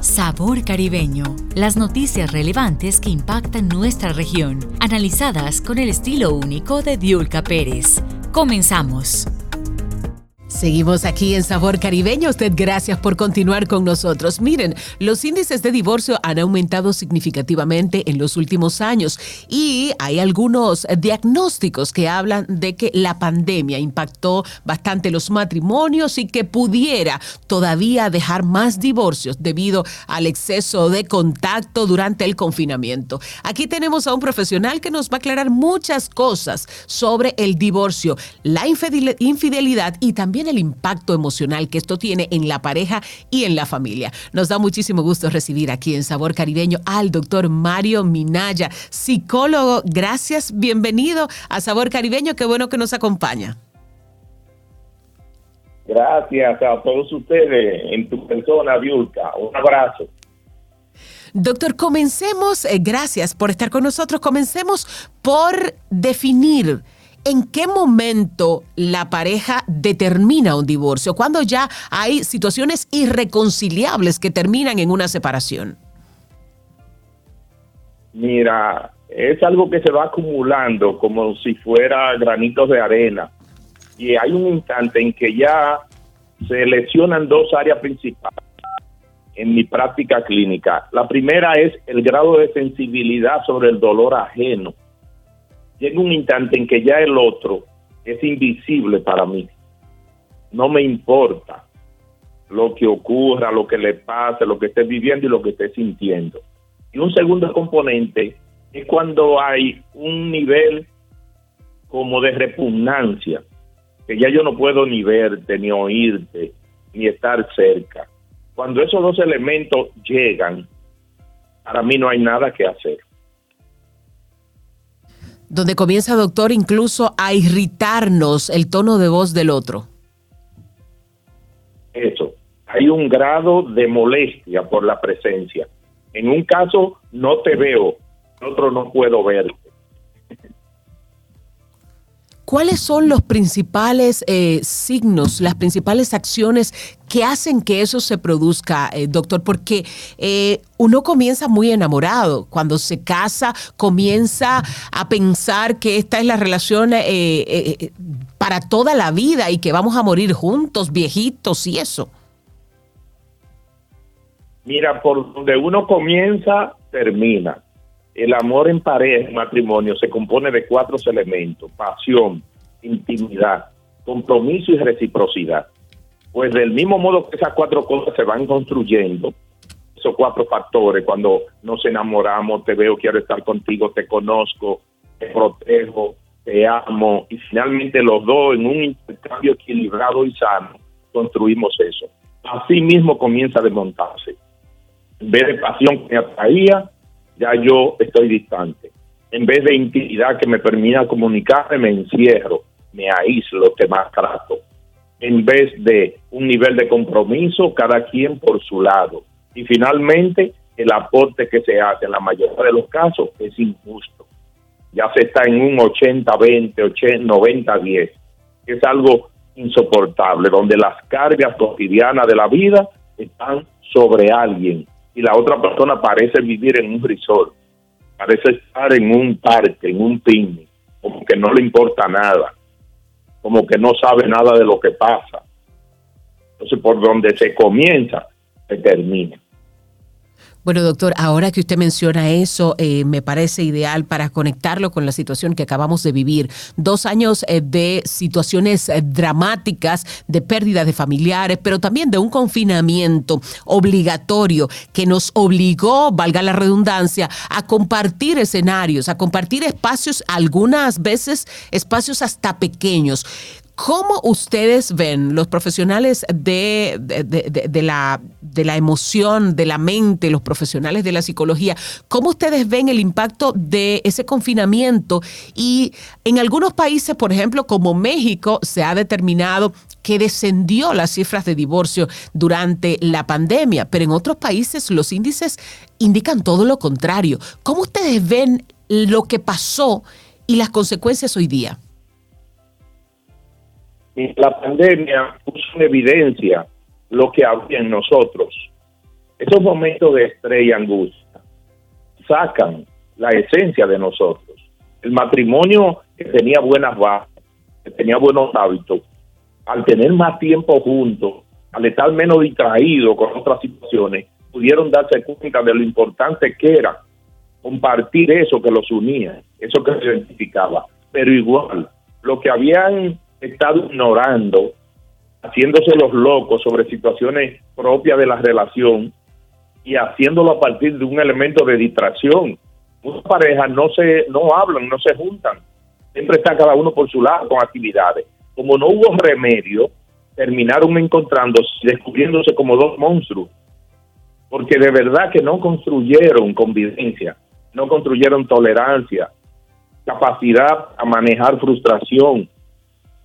Sabor Caribeño. Las noticias relevantes que impactan nuestra región, analizadas con el estilo único de Diulca Pérez. Comenzamos. Seguimos aquí en Sabor Caribeño. Usted gracias por continuar con nosotros. Miren, los índices de divorcio han aumentado significativamente en los últimos años y hay algunos diagnósticos que hablan de que la pandemia impactó bastante los matrimonios y que pudiera todavía dejar más divorcios debido al exceso de contacto durante el confinamiento. Aquí tenemos a un profesional que nos va a aclarar muchas cosas sobre el divorcio, la infidelidad y también el impacto emocional que esto tiene en la pareja y en la familia. Nos da muchísimo gusto recibir aquí en Sabor Caribeño al doctor Mario Minaya, psicólogo. Gracias, bienvenido a Sabor Caribeño, qué bueno que nos acompaña. Gracias a todos ustedes en tu persona, Viulca. Un abrazo. Doctor, comencemos, eh, gracias por estar con nosotros, comencemos por definir ¿En qué momento la pareja determina un divorcio? Cuando ya hay situaciones irreconciliables que terminan en una separación. Mira, es algo que se va acumulando como si fuera granitos de arena. Y hay un instante en que ya se lesionan dos áreas principales en mi práctica clínica. La primera es el grado de sensibilidad sobre el dolor ajeno llega un instante en que ya el otro es invisible para mí. No me importa lo que ocurra, lo que le pase, lo que esté viviendo y lo que esté sintiendo. Y un segundo componente es cuando hay un nivel como de repugnancia, que ya yo no puedo ni verte, ni oírte, ni estar cerca. Cuando esos dos elementos llegan, para mí no hay nada que hacer donde comienza, doctor, incluso a irritarnos el tono de voz del otro. Eso, hay un grado de molestia por la presencia. En un caso no te veo, en otro no puedo verte. ¿Cuáles son los principales eh, signos, las principales acciones que hacen que eso se produzca, eh, doctor? Porque eh, uno comienza muy enamorado. Cuando se casa, comienza a pensar que esta es la relación para toda la vida y que vamos a morir juntos, viejitos y eso. Mira, por donde uno comienza, termina. El amor en pareja, en matrimonio, se compone de cuatro elementos, pasión, intimidad, compromiso y reciprocidad. Pues del mismo modo que esas cuatro cosas se van construyendo, esos cuatro factores, cuando nos enamoramos, te veo, quiero estar contigo, te conozco, te protejo, te amo, y finalmente los dos en un intercambio equilibrado y sano, construimos eso. Así mismo comienza a desmontarse. En vez de pasión que me atraía, ya yo estoy distante. En vez de intimidad que me permita comunicarme, me encierro, me aíslo, te maltrato. En vez de un nivel de compromiso, cada quien por su lado. Y finalmente, el aporte que se hace en la mayoría de los casos es injusto. Ya se está en un 80-20, 90-10. Es algo insoportable, donde las cargas cotidianas de la vida están sobre alguien y la otra persona parece vivir en un resort, parece estar en un parque, en un picnic, como que no le importa nada, como que no sabe nada de lo que pasa. Entonces, por donde se comienza, se termina. Bueno, doctor, ahora que usted menciona eso, eh, me parece ideal para conectarlo con la situación que acabamos de vivir. Dos años eh, de situaciones eh, dramáticas, de pérdida de familiares, pero también de un confinamiento obligatorio que nos obligó, valga la redundancia, a compartir escenarios, a compartir espacios, algunas veces espacios hasta pequeños. ¿Cómo ustedes ven los profesionales de, de, la, de la emoción, de la mente, los profesionales de la psicología, cómo ustedes ven el impacto de ese confinamiento? Y en algunos países, por ejemplo, como México, se ha determinado que descendió las cifras de divorcio durante la pandemia, pero en otros países los índices indican todo lo contrario. ¿Cómo ustedes ven lo que pasó y las consecuencias hoy día? La pandemia puso en evidencia lo que había en nosotros. Esos momentos de estrés y angustia sacan la esencia de nosotros. El matrimonio que tenía buenas bases, que tenía buenos hábitos, al tener más tiempo juntos, al estar menos distraído con otras situaciones, pudieron darse cuenta de lo importante que era compartir eso que los unía, eso que se identificaba. Pero igual, lo que habían estado ignorando, haciéndose los locos sobre situaciones propias de la relación y haciéndolo a partir de un elemento de distracción. Muchas parejas no se no hablan, no se juntan. Siempre está cada uno por su lado con actividades. Como no hubo remedio, terminaron encontrándose, descubriéndose como dos monstruos. Porque de verdad que no construyeron convivencia, no construyeron tolerancia, capacidad a manejar frustración,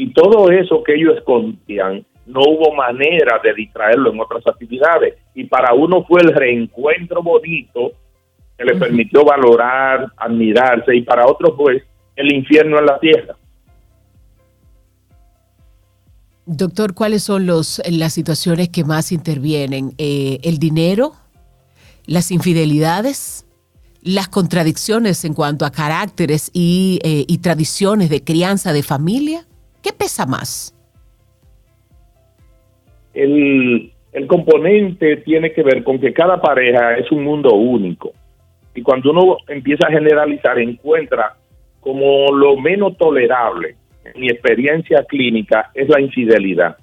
y todo eso que ellos escondían, no hubo manera de distraerlo en otras actividades. Y para uno fue el reencuentro bonito que le permitió valorar, admirarse, y para otros fue el infierno en la tierra. Doctor, ¿cuáles son los, las situaciones que más intervienen? Eh, ¿El dinero? ¿Las infidelidades? ¿Las contradicciones en cuanto a caracteres y, eh, y tradiciones de crianza de familia? ¿Qué pesa más? El, componente tiene que ver con que cada pareja es un mundo único. Y cuando uno empieza a generalizar, encuentra como lo menos tolerable en mi experiencia clínica es la infidelidad.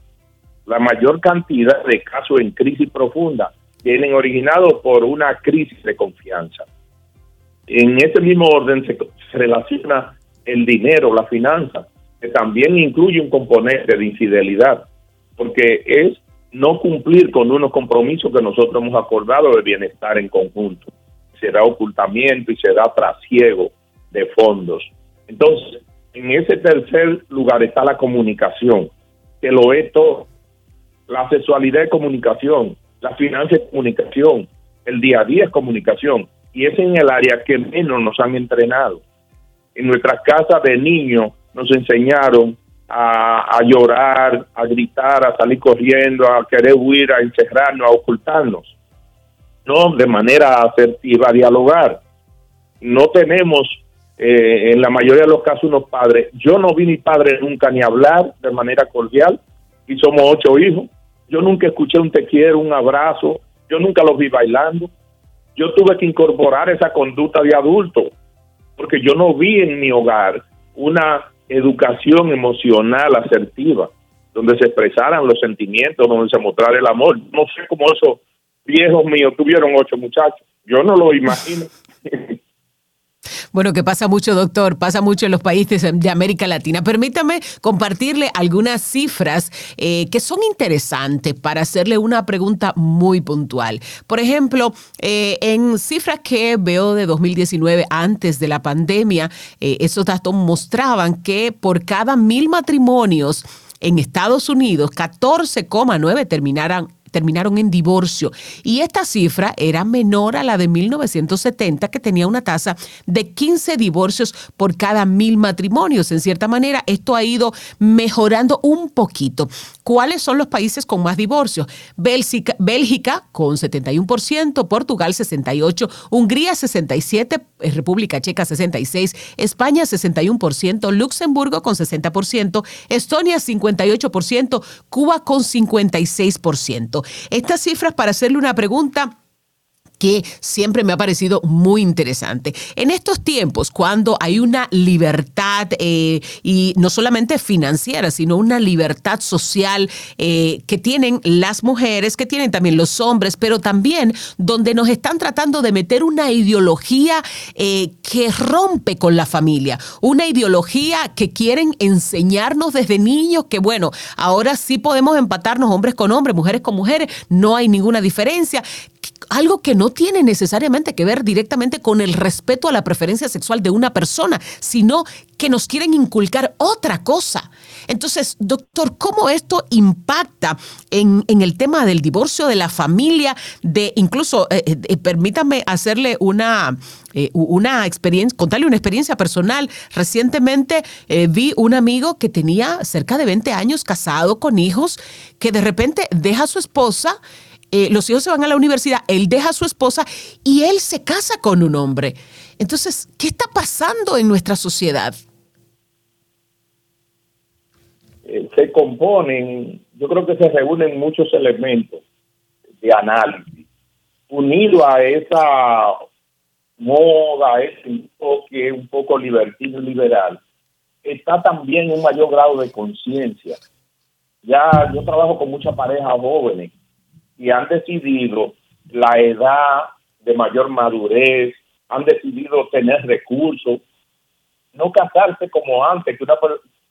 La mayor cantidad de casos en crisis profunda vienen originados por una crisis de confianza. En ese mismo orden se, se relaciona el dinero, la finanza que también incluye un componente de infidelidad, porque es no cumplir con unos compromisos que nosotros hemos acordado de bienestar en conjunto. Se da ocultamiento y se da trasiego de fondos. Entonces, en ese tercer lugar está la comunicación, que lo es todo. La sexualidad es comunicación, la finanza es comunicación, el día a día es comunicación, y es en el área que menos nos han entrenado. En nuestras casas de niños nos enseñaron a, llorar, a gritar, a salir corriendo, a querer huir, a encerrarnos, a ocultarnos. No, de manera asertiva, a dialogar. No tenemos, eh, en la mayoría de los casos, unos padres. Yo no vi mi padre nunca ni hablar de manera cordial y somos ocho hijos. Yo nunca escuché un te quiero, un abrazo. Yo nunca los vi bailando. Yo tuve que incorporar esa conducta de adulto porque yo no vi en mi hogar una educación emocional asertiva, donde se expresaran los sentimientos, donde se mostrara el amor. No sé cómo esos viejos míos tuvieron ocho muchachos. Yo no lo imagino. Bueno, que pasa mucho, doctor, pasa mucho en los países de América Latina. Permítame compartirle algunas cifras eh, que son interesantes para hacerle una pregunta muy puntual. Por ejemplo, eh, en cifras que veo de 2019, antes de la pandemia, eh, esos datos mostraban que por cada mil matrimonios, en Estados Unidos, 14,9 terminaran terminaron en divorcio. Y esta cifra era menor a la de 1970, que tenía una tasa de 15 divorcios por cada mil matrimonios. En cierta manera, esto ha ido mejorando un poquito. ¿Cuáles son los países con más divorcios? Bélgica, con 71%, Portugal 68%, Hungría 67%, eh, República Checa 66%, España 61%, Luxemburgo con 60%, Estonia 58%, Cuba con 56%. Estas cifras para hacerle una pregunta que siempre me ha parecido muy interesante. En estos tiempos, cuando hay una libertad, eh, y no solamente financiera, sino una libertad social eh, que tienen las mujeres, que tienen también los hombres, pero también donde nos están tratando de meter una ideología eh, que rompe con la familia, una ideología que quieren enseñarnos desde niños que, bueno, ahora sí podemos empatarnos hombres con hombres, mujeres con mujeres, no hay ninguna diferencia algo que no tiene necesariamente que ver directamente con el respeto a la preferencia sexual de una persona, sino que nos quieren inculcar otra cosa. Entonces, doctor, ¿cómo esto impacta en, el tema del divorcio, de la familia, de incluso, eh, eh, permítame hacerle una, eh, una experiencia, contarle una experiencia personal. Recientemente vi un amigo que tenía cerca de 20 años casado con hijos, que de repente deja a su esposa eh, los hijos se van a la universidad, él deja a su esposa y él se casa con un hombre. Entonces, ¿qué está pasando en nuestra sociedad? Eh, se componen, yo creo que se reúnen muchos elementos de análisis, unido a esa moda, ese enfoque un poco libertino liberal, está también un mayor grado de conciencia. Ya yo trabajo con muchas parejas jóvenes y han decidido la edad de mayor madurez, han decidido tener recursos, no casarse como antes, que una,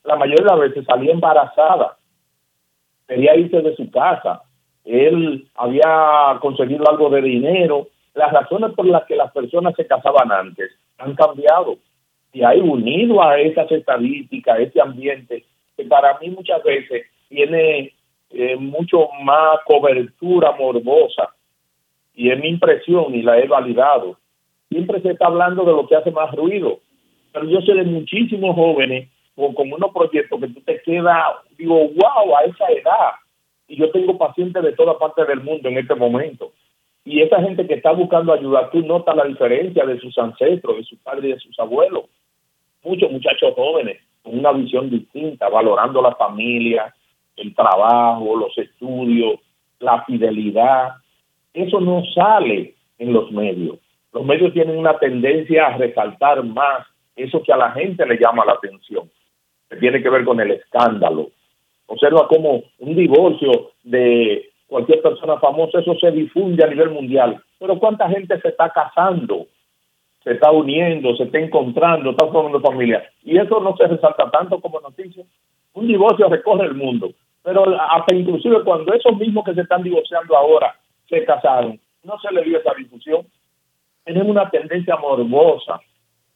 la mayoría de las veces salía embarazada, quería irse de su casa, él había conseguido algo de dinero, las razones por las que las personas se casaban antes han cambiado y hay unido a esas estadísticas, a ese ambiente, que para mí muchas veces tiene eh, mucho más cobertura morbosa y es mi impresión y la he validado. Siempre se está hablando de lo que hace más ruido, pero yo sé de muchísimos jóvenes con, con unos proyectos que tú te quedas, digo, wow, a esa edad. Y yo tengo pacientes de toda parte del mundo en este momento. Y esa gente que está buscando ayuda, tú notas la diferencia de sus ancestros, de sus padres y de sus abuelos. Muchos muchachos jóvenes con una visión distinta, valorando la familia, el trabajo, los estudios, la fidelidad. Eso no sale en los medios. Los medios tienen una tendencia a resaltar más eso que a la gente le llama la atención, que tiene que ver con el escándalo. Observa cómo un divorcio de cualquier persona famosa, eso se difunde a nivel mundial. Pero ¿cuánta gente se está casando? Se está uniendo, se está encontrando, está formando familia. Y eso no se resalta tanto como noticia. Un divorcio recorre el mundo pero hasta inclusive cuando esos mismos que se están divorciando ahora se casaron, no se le dio esa difusión. Tenemos una tendencia morbosa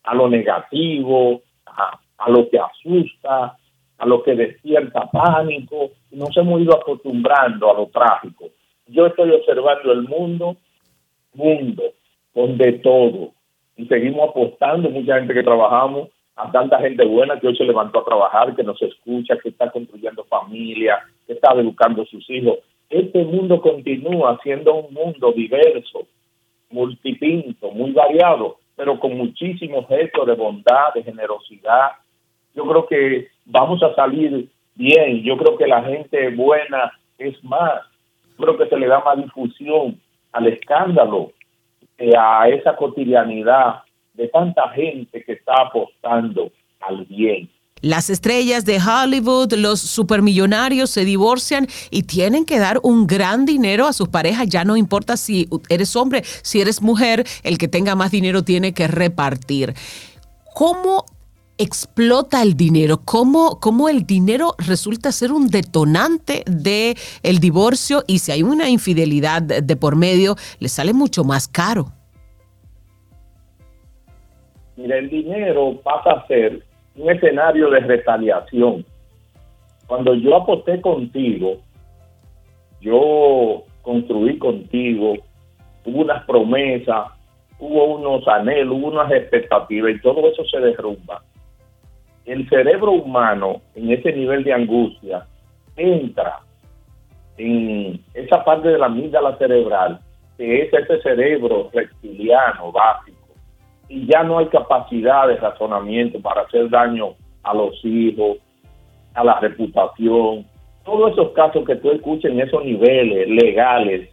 a lo negativo, a, lo que asusta, a lo que despierta pánico, nos hemos ido acostumbrando a lo trágico. Yo estoy observando el mundo, mundo, con de todo, y seguimos apostando, mucha gente que trabajamos, a tanta gente buena que hoy se levantó a trabajar, que nos escucha, que está construyendo familia, que está educando a sus hijos. Este mundo continúa siendo un mundo diverso, multipinto, muy variado, pero con muchísimos gestos de bondad, de generosidad. Yo creo que vamos a salir bien. Yo creo que la gente buena es más. creo que se le da más difusión al escándalo, a esa cotidianidad de tanta gente que está apostando al bien. Las estrellas de Hollywood, los supermillonarios se divorcian y tienen que dar un gran dinero a sus parejas. Ya no importa si eres hombre, si eres mujer, el que tenga más dinero tiene que repartir. ¿Cómo explota el dinero? ¿Cómo, cómo el dinero resulta ser un detonante del el divorcio? Y si hay una infidelidad de por medio, le sale mucho más caro. Mira, el dinero pasa a ser un escenario de retaliación. Cuando yo aposté contigo, yo construí contigo, hubo unas promesas, hubo unos anhelos, hubo unas expectativas y todo eso se derrumba. El cerebro humano en ese nivel de angustia entra en esa parte de la amígdala cerebral, que es ese cerebro reptiliano básico y ya no hay capacidad de razonamiento para hacer daño a los hijos, a la reputación. Todos esos casos que tú escuchas en esos niveles legales,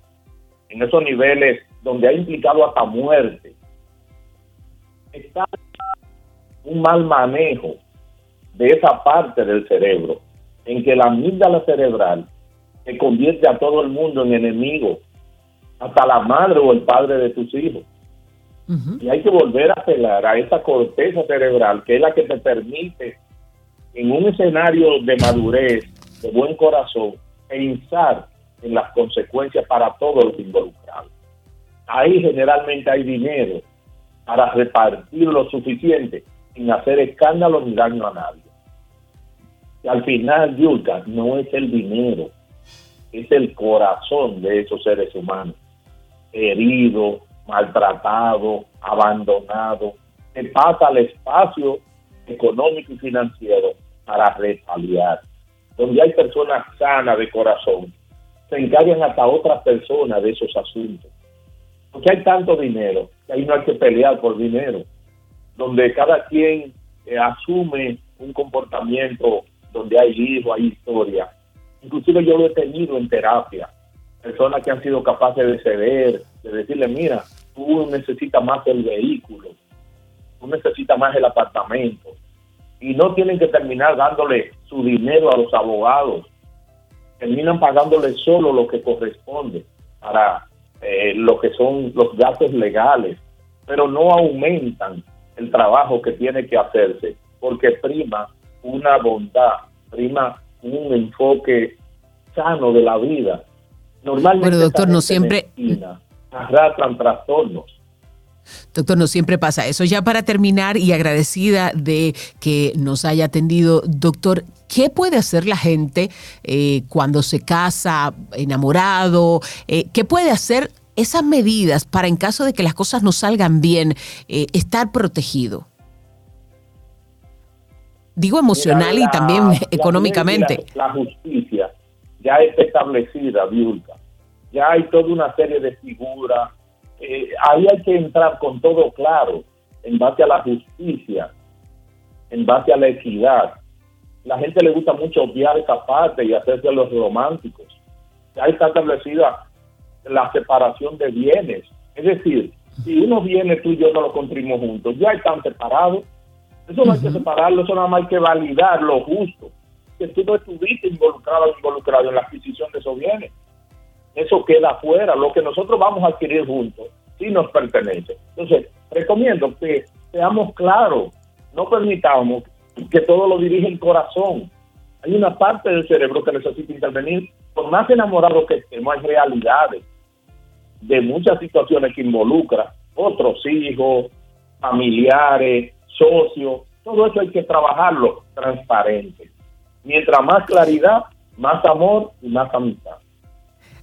en esos niveles donde ha implicado hasta muerte, está un mal manejo de esa parte del cerebro, en que la amígdala cerebral se convierte a todo el mundo en enemigo, hasta la madre o el padre de tus hijos. Y hay que volver a apelar a esa corteza cerebral, que es la que te permite, en un escenario de madurez, de buen corazón, pensar en las consecuencias para todos los involucrados. Ahí generalmente hay dinero para repartir lo suficiente sin hacer escándalo ni daño a nadie. Y al final, Yulka, no es el dinero, es el corazón de esos seres humanos, herido, maltratado, abandonado, que pasa al espacio económico y financiero para retaliar. Donde hay personas sanas de corazón, se encargan hasta otras personas de esos asuntos. Porque hay tanto dinero que ahí no hay que pelear por dinero. Donde cada quien eh, asume un comportamiento donde hay hijos, hay historia. Inclusive yo lo he tenido en terapia. Personas que han sido capaces de ceder, de decirle, mira, tú necesitas más el vehículo, tú necesitas más el apartamento. Y no tienen que terminar dándole su dinero a los abogados. Terminan pagándole solo lo que corresponde para eh, lo que son los gastos legales, pero no aumentan el trabajo que tiene que hacerse, porque prima una bondad, prima un enfoque sano de la vida. Normalmente, bueno, doctor, no siempre arrastran trastornos. Doctor, no siempre pasa eso. Ya para terminar y agradecida de que nos haya atendido, doctor, ¿qué puede hacer la gente eh, cuando se casa, enamorado? Eh, ¿Qué puede hacer esas medidas para en caso de que las cosas no salgan bien, eh, estar protegido? Digo emocional y también económicamente. La, justicia ya está establecida, Viulca. Ya hay toda una serie de figuras. Eh, ahí hay que entrar con todo claro, en base a la justicia, en base a la equidad. La gente le gusta mucho obviar esa parte y hacerse los románticos. Ya está establecida la separación de bienes. Es decir, si uno viene, tú y yo no lo construimos juntos, ya están separados eso no hay que separarlo, eso nada más hay que validar lo justo. Que tú no estuviste involucrado o involucrado en la adquisición de esos bienes. Eso queda afuera. Lo que nosotros vamos a adquirir juntos sí nos pertenece. Entonces, recomiendo que seamos claros. No permitamos que todo lo dirige el corazón. Hay una parte del cerebro que necesita intervenir. Por más enamorado que estemos, hay realidades de muchas situaciones que involucran otros hijos, familiares, socio, todo eso hay que trabajarlo transparente. Mientras más claridad, más amor y más amistad.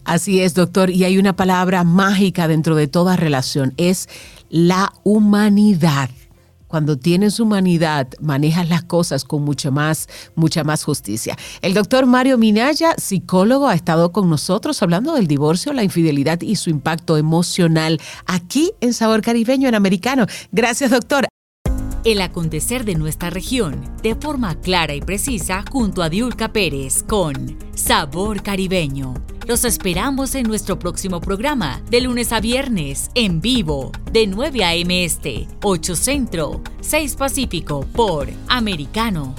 Así es, doctor. Y hay una palabra mágica dentro de toda relación, es la humanidad. Cuando tienes humanidad, manejas las cosas con mucha más, mucha más justicia. El doctor Mario Minaya, psicólogo, ha estado con nosotros hablando del divorcio, la infidelidad y su impacto emocional aquí en Sabor Caribeño en Americano. Gracias, doctor el acontecer de nuestra región de forma clara y precisa junto a Diulca Pérez con Sabor Caribeño. Los esperamos en nuestro próximo programa de lunes a viernes en vivo de 9 a.m. Este, 8 Centro, 6 Pacífico por Americano